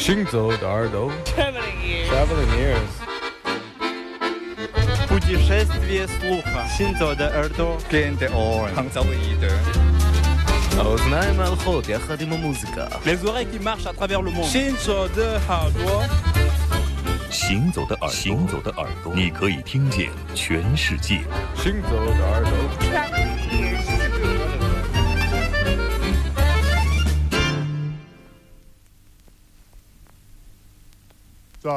行走的耳朵，Traveling ears，Traveling ears，путешествие слуха，行走的耳朵，Gain the orange，行走的耳朵，האוזניים הלכות יחד עם המוזיקה Les oreilles qui marchent à travers le monde，行走的耳朵，行走的耳，行走的耳朵，你可以听见全世界。行走的耳朵。 在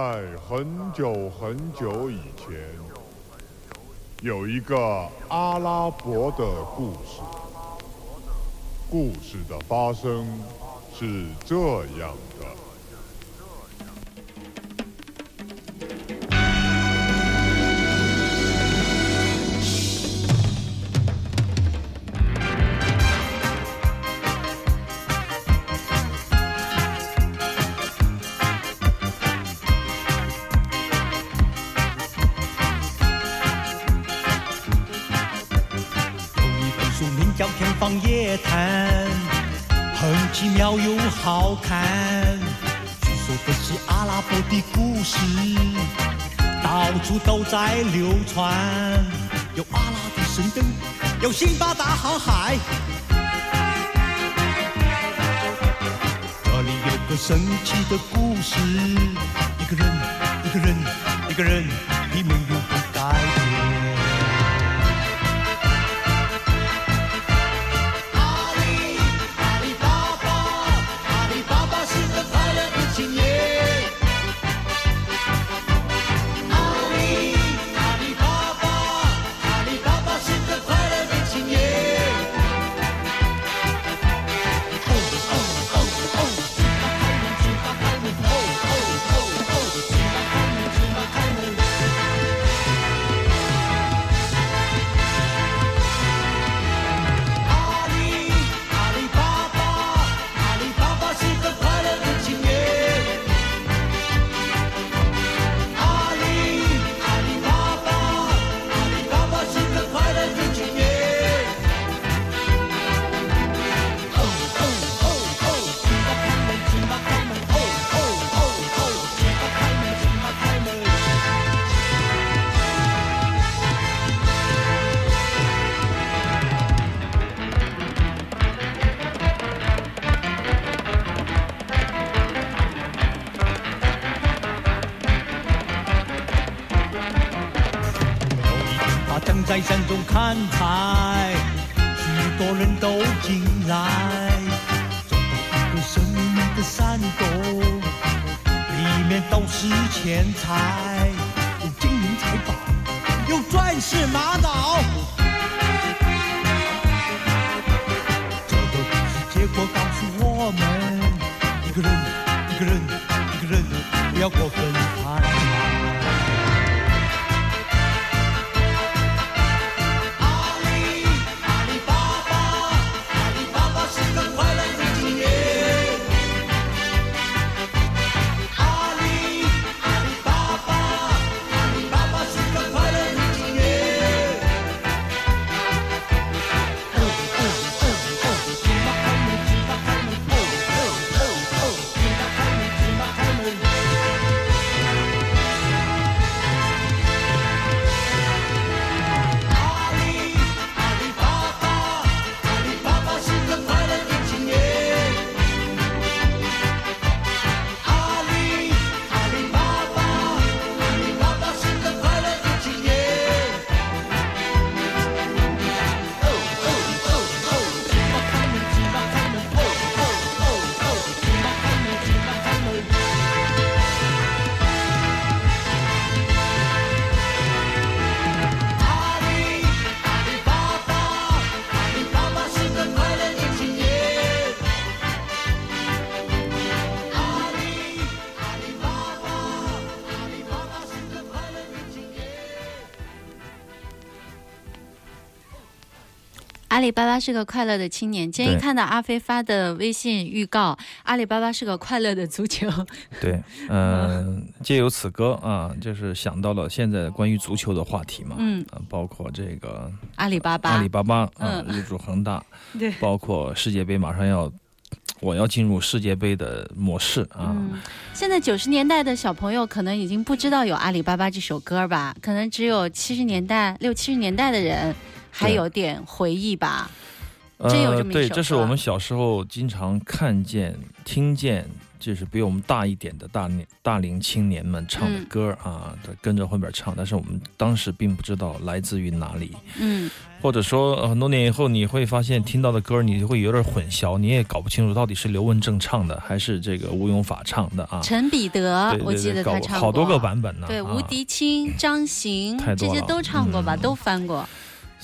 很久很久以前，有一个阿拉伯的故事。故事的发生是这样的。谈，很奇妙又好看。据说这是阿拉伯的故事，到处都在流传。有阿拉的神灯，有辛巴大航海。这里有个神奇的故事，一个人，一个人，一个人的命运看台，许多人都进来，走到一个神秘的山洞，里面都是钱财，有金银财宝，有钻石玛瑙。这个故事结果告诉我们，一个人，一个人，一个人，不要过分阿里巴巴是个快乐的青年。今天看到阿飞发的微信预告，阿里巴巴是个快乐的足球。对，嗯，借由此歌啊，就是想到了现在关于足球的话题嘛。嗯，包括这个阿里巴巴，阿里巴巴啊，入驻恒大。对，包括世界杯马上要。我要进入世界杯的模式啊。现在九十年代的小朋友可能已经不知道有《阿里巴巴》这首歌吧？可能只有七十年代、六七十年代的人还有点回忆吧。真有这么一首对，这是我们小时候经常看见、听见。就是比我们大一点的大年大龄青年们唱的歌啊，跟着后面唱，但是我们当时并不知道来自于哪里，嗯，或者说很多年以后你会发现听到的歌你会有点混淆，你也搞不清楚到底是刘文正唱的还是这个吴永法唱的啊。陈彼得，我记得他唱过好多个版本呢。对，吴迪清、张行这些都唱过吧，都翻过。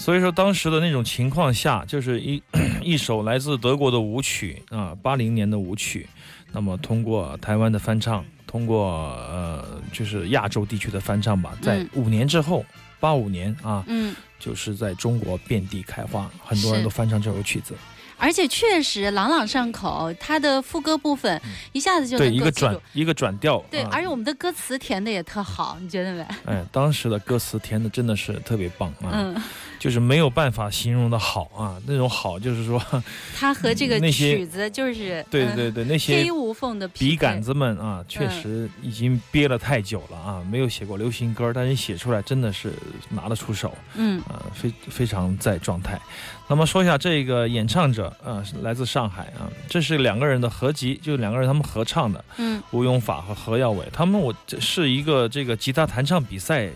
所以说当时的那种情况下，就是一 一首来自德国的舞曲啊，八零年的舞曲。那么通过台湾的翻唱，通过呃，就是亚洲地区的翻唱吧，在五年之后，八五年啊，嗯，就是在中国遍地开花，很多人都翻唱这首曲子。而且确实朗朗上口，它的副歌部分一下子就对一个转一个转调，对，而且我们的歌词填的也特好，你觉得没？哎，当时的歌词填的真的是特别棒啊，嗯，就是没有办法形容的好啊，那种好就是说，它和这个曲子就是对对对那些黑无缝的笔杆子们啊，确实已经憋了太久了啊，没有写过流行歌，但是写出来真的是拿得出手，嗯，啊，非非常在状态。那么说一下这个演唱者啊，是来自上海啊，这是两个人的合集，就是两个人他们合唱的，嗯，吴永法和何耀伟，他们我是一个这个吉他弹唱比赛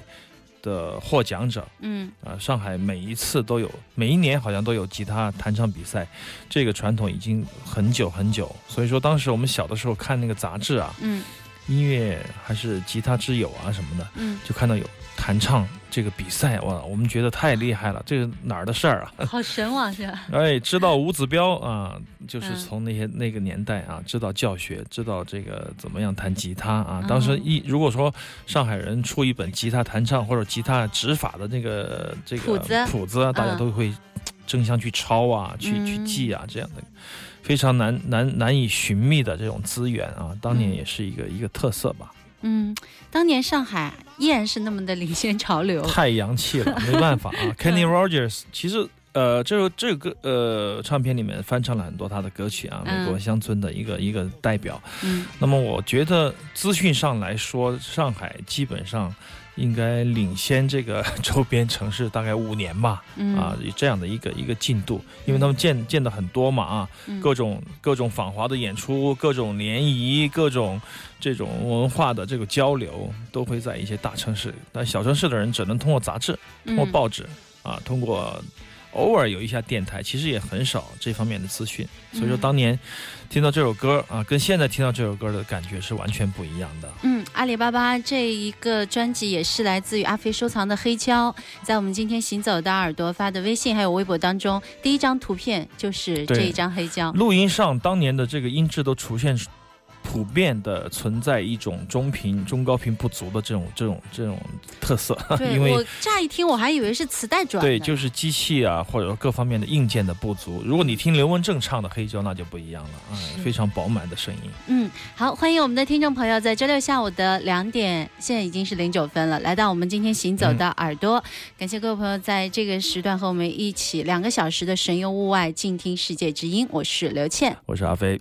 的获奖者，嗯，啊，上海每一次都有，每一年好像都有吉他弹唱比赛，这个传统已经很久很久，所以说当时我们小的时候看那个杂志啊，嗯，音乐还是吉他之友啊什么的，嗯，就看到有。弹唱这个比赛哇，我们觉得太厉害了，这是哪儿的事儿啊？好神往是吧？哎，知道吴子彪啊，就是从那些那个年代啊，知道教学，知道这个怎么样弹吉他啊。当时一如果说上海人出一本吉他弹唱或者吉他指法的那个这个谱子，谱子大家都会争相去抄啊，去去记啊，这样的非常难难难以寻觅的这种资源啊，当年也是一个一个特色吧。嗯，当年上海依然是那么的领先潮流，太洋气了，没办法啊。Kenny Rogers 其实呃，这首这首歌呃唱片里面翻唱了很多他的歌曲啊，美国乡村的一个一个代表。嗯，那么我觉得资讯上来说，上海基本上。应该领先这个 周边城市大概五年吧，啊，这样的一个一个进度，因为他们见见的很多嘛，啊，各种各种访华的演出，各种联谊，各种这种文化的这个交流，都会在一些大城市，但小城市的人只能通过杂志、通过报纸，啊，通过。偶尔有一下电台，其实也很少这方面的资讯，所以说当年听到这首歌啊，跟现在听到这首歌的感觉是完全不一样的。嗯，阿里巴巴这一个专辑也是来自于阿飞收藏的黑胶，在我们今天行走的耳朵发的微信还有微博当中，第一张图片就是这一张黑胶。录音上当年的这个音质都出现。普遍的存在一种中频、中高频不足的这种、这种、这种特色。对，我乍一听我还以为是磁带转。对，就是机器啊，或者说各方面的硬件的不足。如果你听刘文正唱的黑胶，那就不一样了啊，非常饱满的声音。嗯，好，欢迎我们的听众朋友，在周六下午的两点，现在已经是零九分了，来到我们今天行走的耳朵。感谢各位朋友在这个时段和我们一起两个小时的神游物外，静听世界之音。我是刘倩，我是阿飞。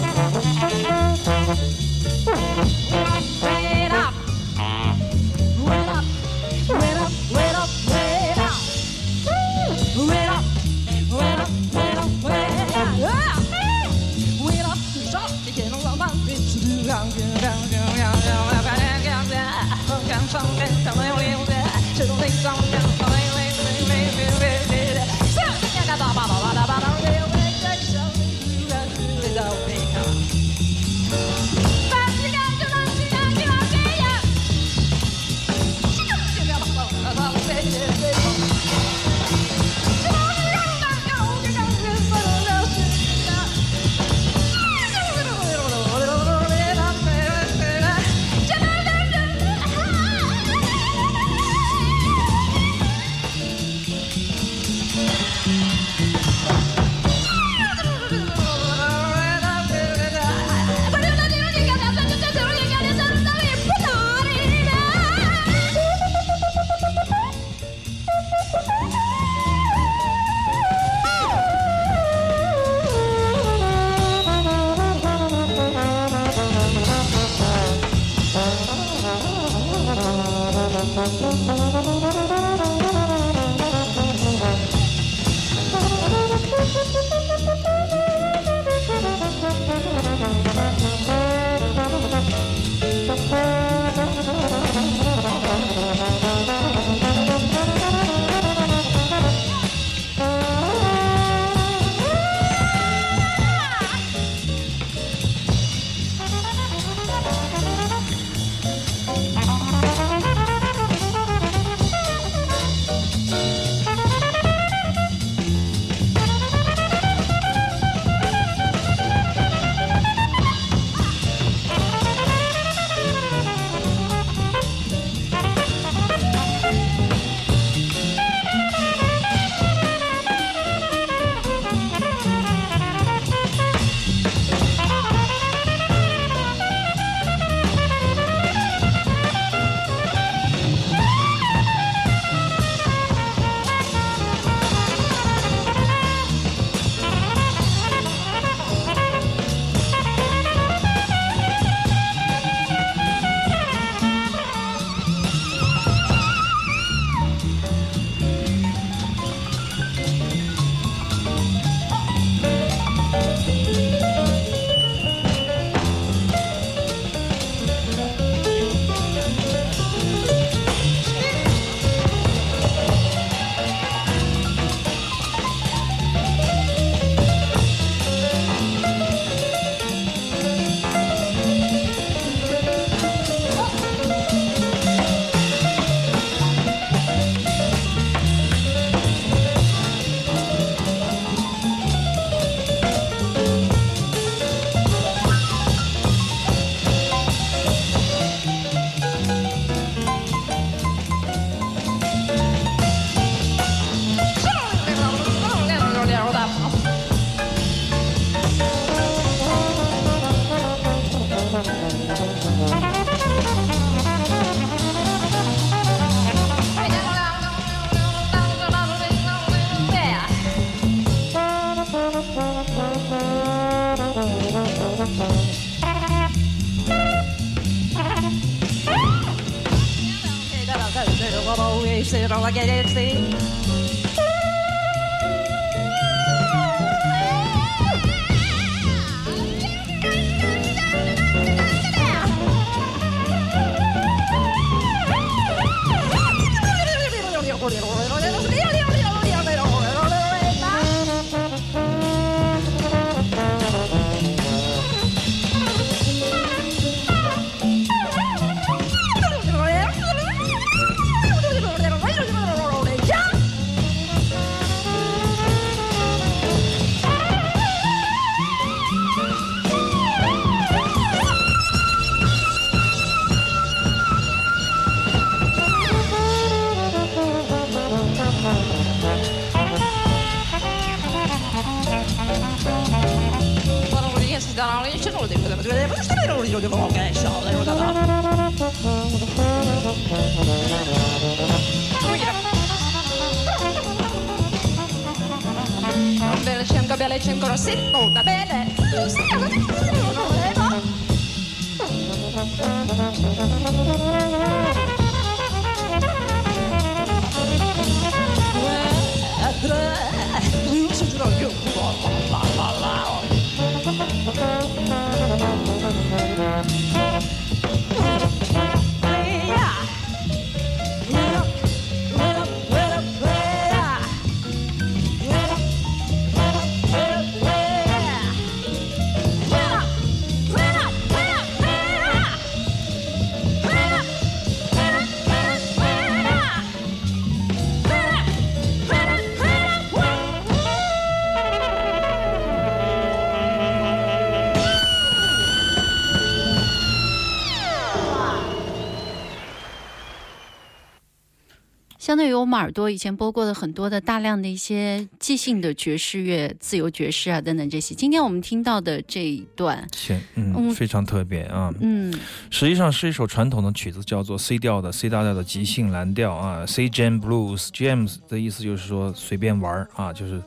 我们耳朵以前播过的很多的大量的一些即兴的爵士乐、自由爵士啊等等这些，今天我们听到的这一段，嗯，非常特别啊，嗯，实际上是一首传统的曲子，叫做 C 调的 C 大调的即兴蓝调啊，C Jam Blues Jams 的意思就是说随便玩啊，就是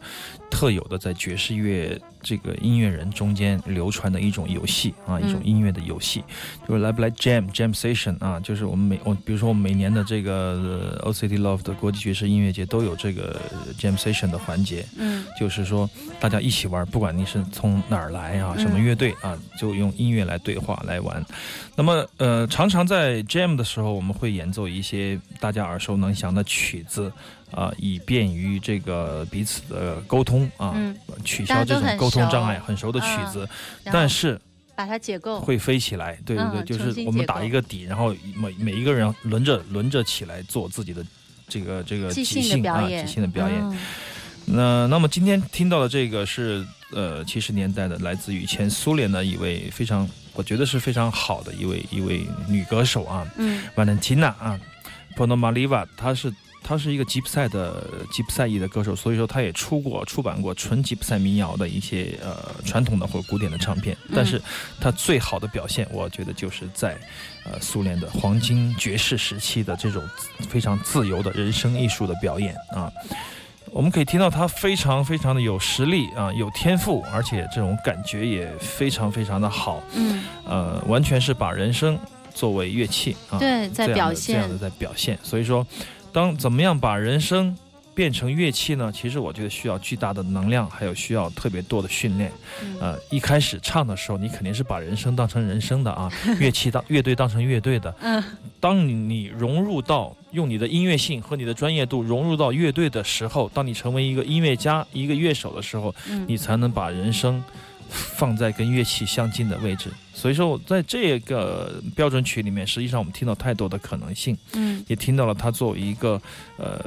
特有的在爵士乐。这个音乐人中间流传的一种游戏啊，一种音乐的游戏，就是来不来 jam jam session 啊，就是我们每我比如说我们每年的这个 OCT Love 的国际爵士音乐节都有这个 jam session 的环节，嗯，就是说大家一起玩，不管你是从哪儿来啊，什么乐队啊，就用音乐来对话来玩。那么呃，常常在 jam 的时候，我们会演奏一些大家耳熟能详的曲子。啊，以便于这个彼此的沟通啊，取消这种沟通障碍，很熟的曲子，但是把它解构。会飞起来，对对对，就是我们打一个底，然后每每一个人轮着轮着起来做自己的这个这个即兴啊，即兴的表演。那那么今天听到的这个是呃七十年代的，来自于前苏联的一位非常，我觉得是非常好的一位一位女歌手啊，嗯，Valentina 啊 p o n o m a l i v a 她是。她是一个吉普赛的吉普赛裔的歌手，所以说她也出过出版过纯吉普赛民谣的一些呃传统的或古典的唱片。但是，她最好的表现，我觉得就是在呃苏联的黄金爵士时期的这种非常自由的人生艺术的表演啊。我们可以听到他非常非常的有实力啊，有天赋，而且这种感觉也非常非常的好。嗯，呃，完全是把人生作为乐器啊，对，在表现这样的在表现。所以说。当怎么样把人声变成乐器呢？其实我觉得需要巨大的能量，还有需要特别多的训练。呃，一开始唱的时候，你肯定是把人声当成人声的啊，乐器当乐队当成乐队的。嗯。当你你融入到用你的音乐性和你的专业度融入到乐队的时候，当你成为一个音乐家、一个乐手的时候，你才能把人声放在跟乐器相近的位置。所以说，在这个标准曲里面，实际上我们听到太多的可能性，嗯，也听到了他作为一个呃，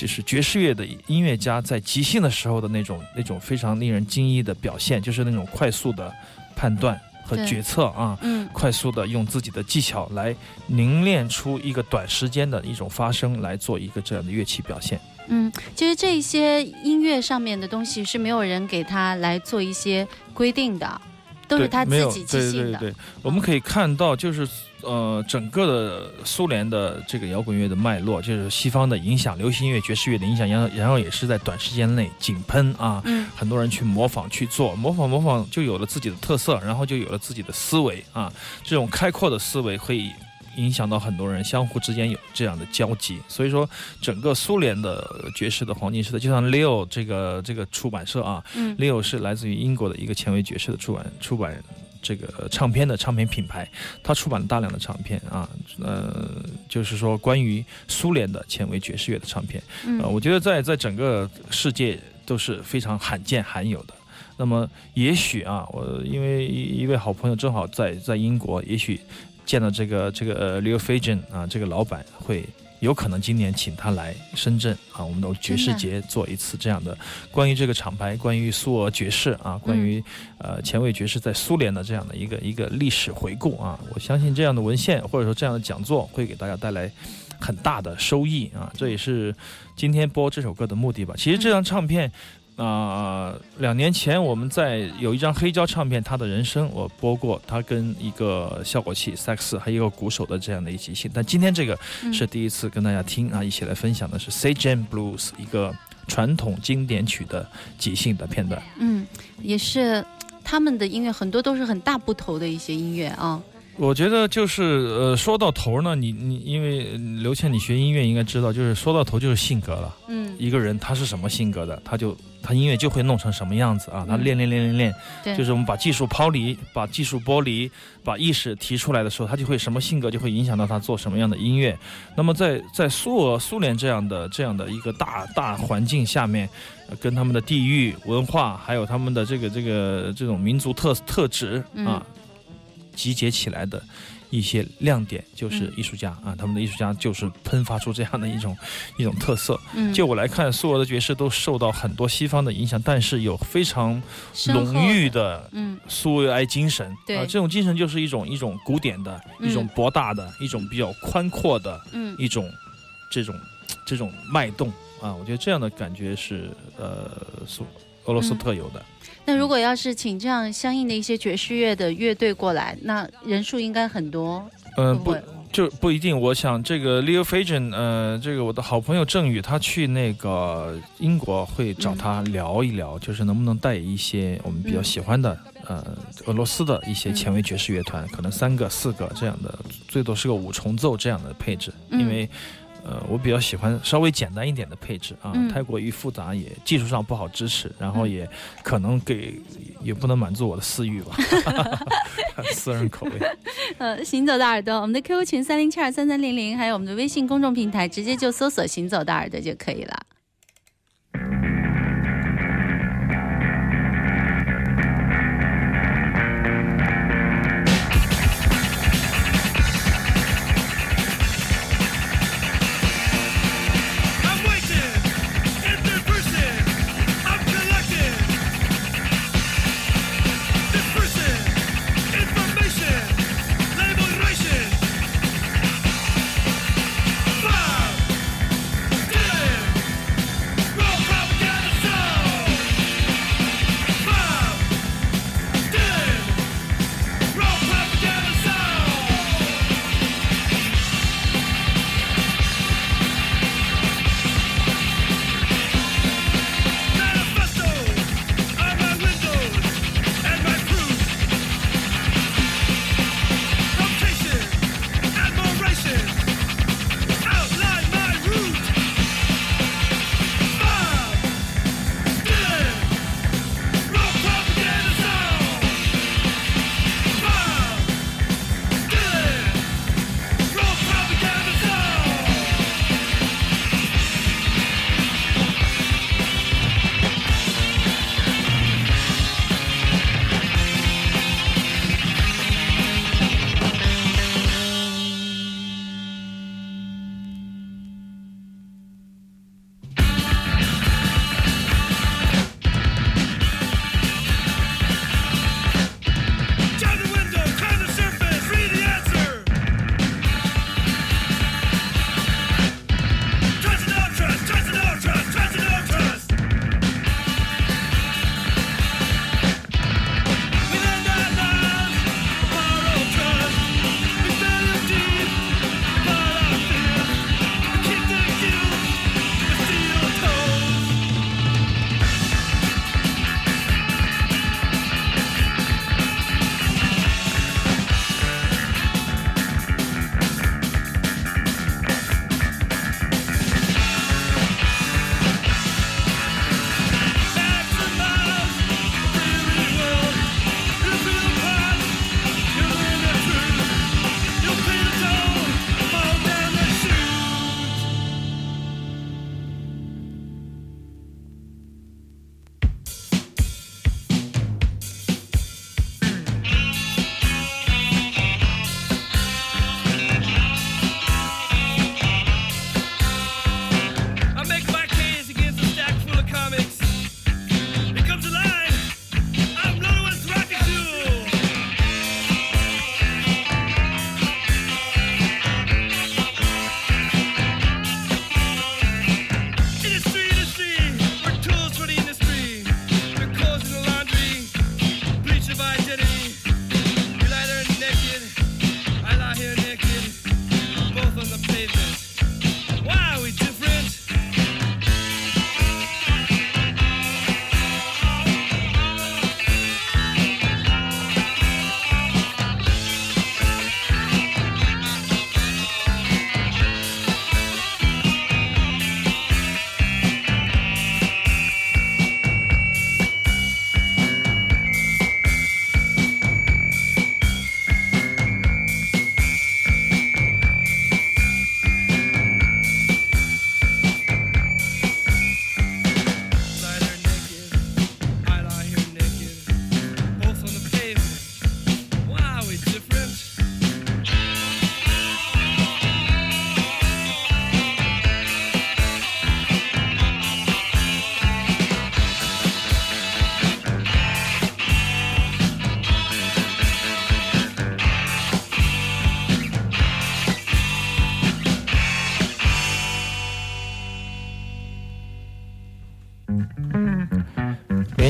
就是爵士乐的音乐家，在即兴的时候的那种那种非常令人惊异的表现，就是那种快速的判断和决策啊，嗯，快速的用自己的技巧来凝练出一个短时间的一种发声，来做一个这样的乐器表现。嗯，其实这些音乐上面的东西是没有人给他来做一些规定的。都是他自己即兴的。对对对，我们可以看到，就是呃，整个的苏联的这个摇滚乐的脉络，就是西方的影响，流行音乐、爵士乐的影响，然后然后也是在短时间内井喷啊，嗯，很多人去模仿去做，模仿模仿就有了自己的特色，然后就有了自己的思维啊，这种开阔的思维可以影响到很多人，相互之间有这样的交集。所以说，整个苏联的爵士的黄金时代，就像 Leo 这个这个出版社啊，Leo 是来自于英国的一个前卫爵士的出版出版这个唱片的唱片品牌，他出版了大量的唱片啊，呃，就是说关于苏联的前卫爵士乐的唱片，呃，我觉得在在整个世界都是非常罕见罕有的。那么也许啊，我因为一一位好朋友正好在在英国，也许见到这个这个呃 Leo f a g e n 啊，这个老板会有可能今年请他来深圳啊，我们的爵士节做一次这样的关于这个厂牌，关于苏俄爵士啊，关于呃前卫爵士在苏联的这样的一个一个历史回顾啊，我相信这样的文献或者说这样的讲座会给大家带来很大的收益啊，这也是今天播这首歌的目的吧。其实这张唱片。啊，两年前我们在有一张黑胶唱片《他的人生》，我播过他跟一个效果器、萨克斯还有一个鼓手的这样的一即兴。但今天这个是第一次跟大家听啊，一起来分享的是《Say Jam Blues》一个传统经典曲的即兴的片段。嗯，也是他们的音乐很多都是很大部头的一些音乐啊。我觉得就是呃，说到头呢，你你因为刘倩你学音乐应该知道，就是说到头就是性格了。嗯，一个人他是什么性格的，他就他音乐就会弄成什么样子啊。他练练练练练，对，就是我们把技术抛离，把技术剥离，把意识提出来的时候，他就会什么性格就会影响到他做什么样的音乐。那么在在苏俄苏联这样的这样的一个大大环境下面，跟他们的地域文化，还有他们的这个这个这种民族特特质啊。集结起来的一些亮点，就是艺术家啊，他们的艺术家就是喷发出这样的一种一种特色。就我来看，苏俄的爵士都受到很多西方的影响，但是有非常浓郁的嗯。苏维埃精神啊，这种精神就是一种一种古典的一种博大的一种比较宽阔的嗯。一种这种这种脉动啊，我觉得这样的感觉是呃苏俄罗斯特有的。那如果要是请这样相应的一些爵士乐的乐队过来，那人数应该很多。嗯，不，就不一定。我想这个 Leo f a g e n 呃，这个我的好朋友郑宇，他去那个英国会找他聊一聊，就是能不能带一些我们比较喜欢的，呃，俄罗斯的一些前卫爵士乐团，可能三个、四个这样的，最多是个五重奏这样的配置，因为。呃，我比较喜欢稍微简单一点的配置啊，太过于复杂也技术上不好支持，然后也可能给也不能满足我的私欲吧，私人口味。呃，行走的耳朵，我们的 QQ 群三零七二三三零零，还有我们的微信公众平台，直接就搜索“行走的耳朵”就可以了。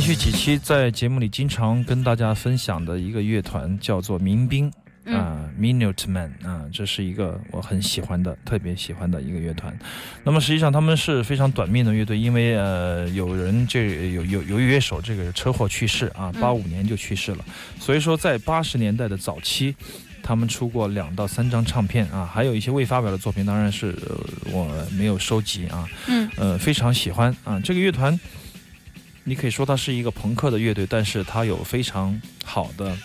连续几期在节目里经常跟大家分享的一个乐团叫做民兵。啊，Minuteman 啊，这是一个我很喜欢的、特别喜欢的一个乐团。那么实际上他们是非常短命的乐队，因为呃，有人这有有有乐手这个车祸去世啊，八五年就去世了。所以说在八十年代的早期，他们出过两到三张唱片啊，还有一些未发表的作品，当然是我没有收集啊。嗯，呃，非常喜欢啊，这个乐团，你可以说它是一个朋克的乐队，但是它有非常好的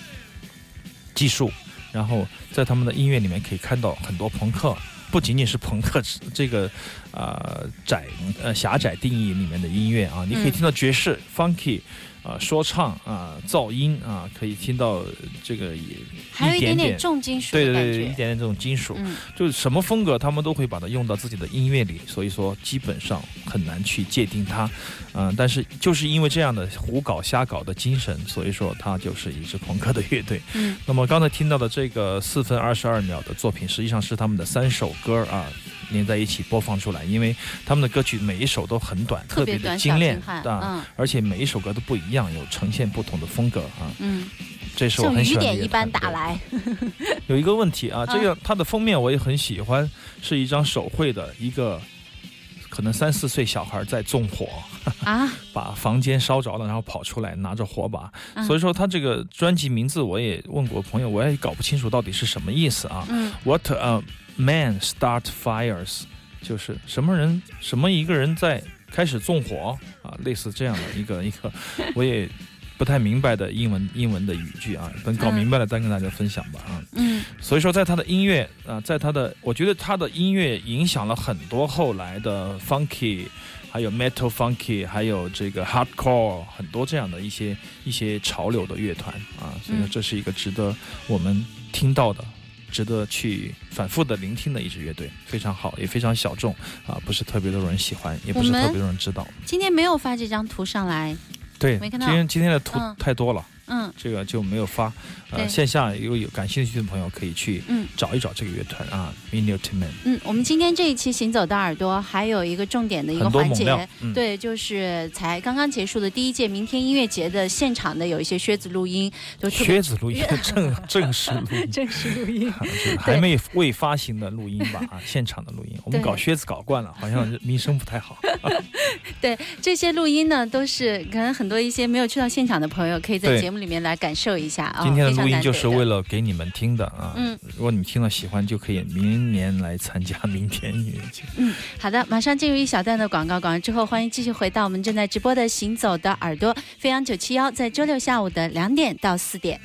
技术。然后在他们的音乐里面可以看到很多朋克，不仅仅是朋克这个，呃窄呃狭窄定义里面的音乐啊，你可以听到爵士、funky。啊，说唱啊，噪音啊，可以听到这个也还有一点点重金属，对对对，一点点这种金属，就是什么风格他们都会把它用到自己的音乐里，所以说基本上很难去界定它，嗯，但是就是因为这样的胡搞瞎搞的精神，所以说它就是一支朋克的乐队。嗯，那么刚才听到的这个四分二十二秒的作品，实际上是他们的三首歌啊。连在一起播放出来，因为他们的歌曲每一首都很短，特别的精炼啊，而且每一首歌都不一样，有呈现不同的风格啊。嗯，这是我很喜欢的。雨点一般打来。有一个问题啊，这个它的封面我也很喜欢，是一张手绘的一个，可能三四岁小孩在纵火啊，把房间烧着了，然后跑出来拿着火把。所以说他这个专辑名字我也问过朋友，我也搞不清楚到底是什么意思啊。嗯，What 呃。Man start fires，就是什么人什么一个人在开始纵火啊，类似这样的一个一个，我也不太明白的英文英文的语句啊，等搞明白了再跟大家分享吧啊。嗯。所以说，在他的音乐啊，在他的，我觉得他的音乐影响了很多后来的 funky，还有 metal funky，还有这个 hardcore，很多这样的一些一些潮流的乐团啊，所以说这是一个值得我们听到的。值得去反复的聆听的一支乐队，非常好，也非常小众啊，不是特别多人喜欢，也不是特别多人知道。今天没有发这张图上来，对，没看到。今天今天的图太多了。嗯，这个就没有发。呃，线下有有感兴趣的朋友可以去嗯。找一找这个乐团啊，Minuteman。嗯，我们今天这一期行走的耳朵还有一个重点的一个环节，对，就是才刚刚结束的第一届明天音乐节的现场的有一些靴子录音，就靴子录音 正正式录音，正式录音，还没未发行的录音吧啊，现场的录音，我们搞靴子搞惯了，好像名声不太好。对，这些录音呢，都是可能很多一些没有去到现场的朋友可以在节目。里面来感受一下啊！今天的录音就是为了给你们听的啊！嗯，如果你们听了喜欢，就可以明年来参加明天音乐节。嗯，好的，马上进入一小段的广告，广告之后欢迎继续回到我们正在直播的《行走的耳朵》，飞扬九七幺，在周六下午的两点到四点。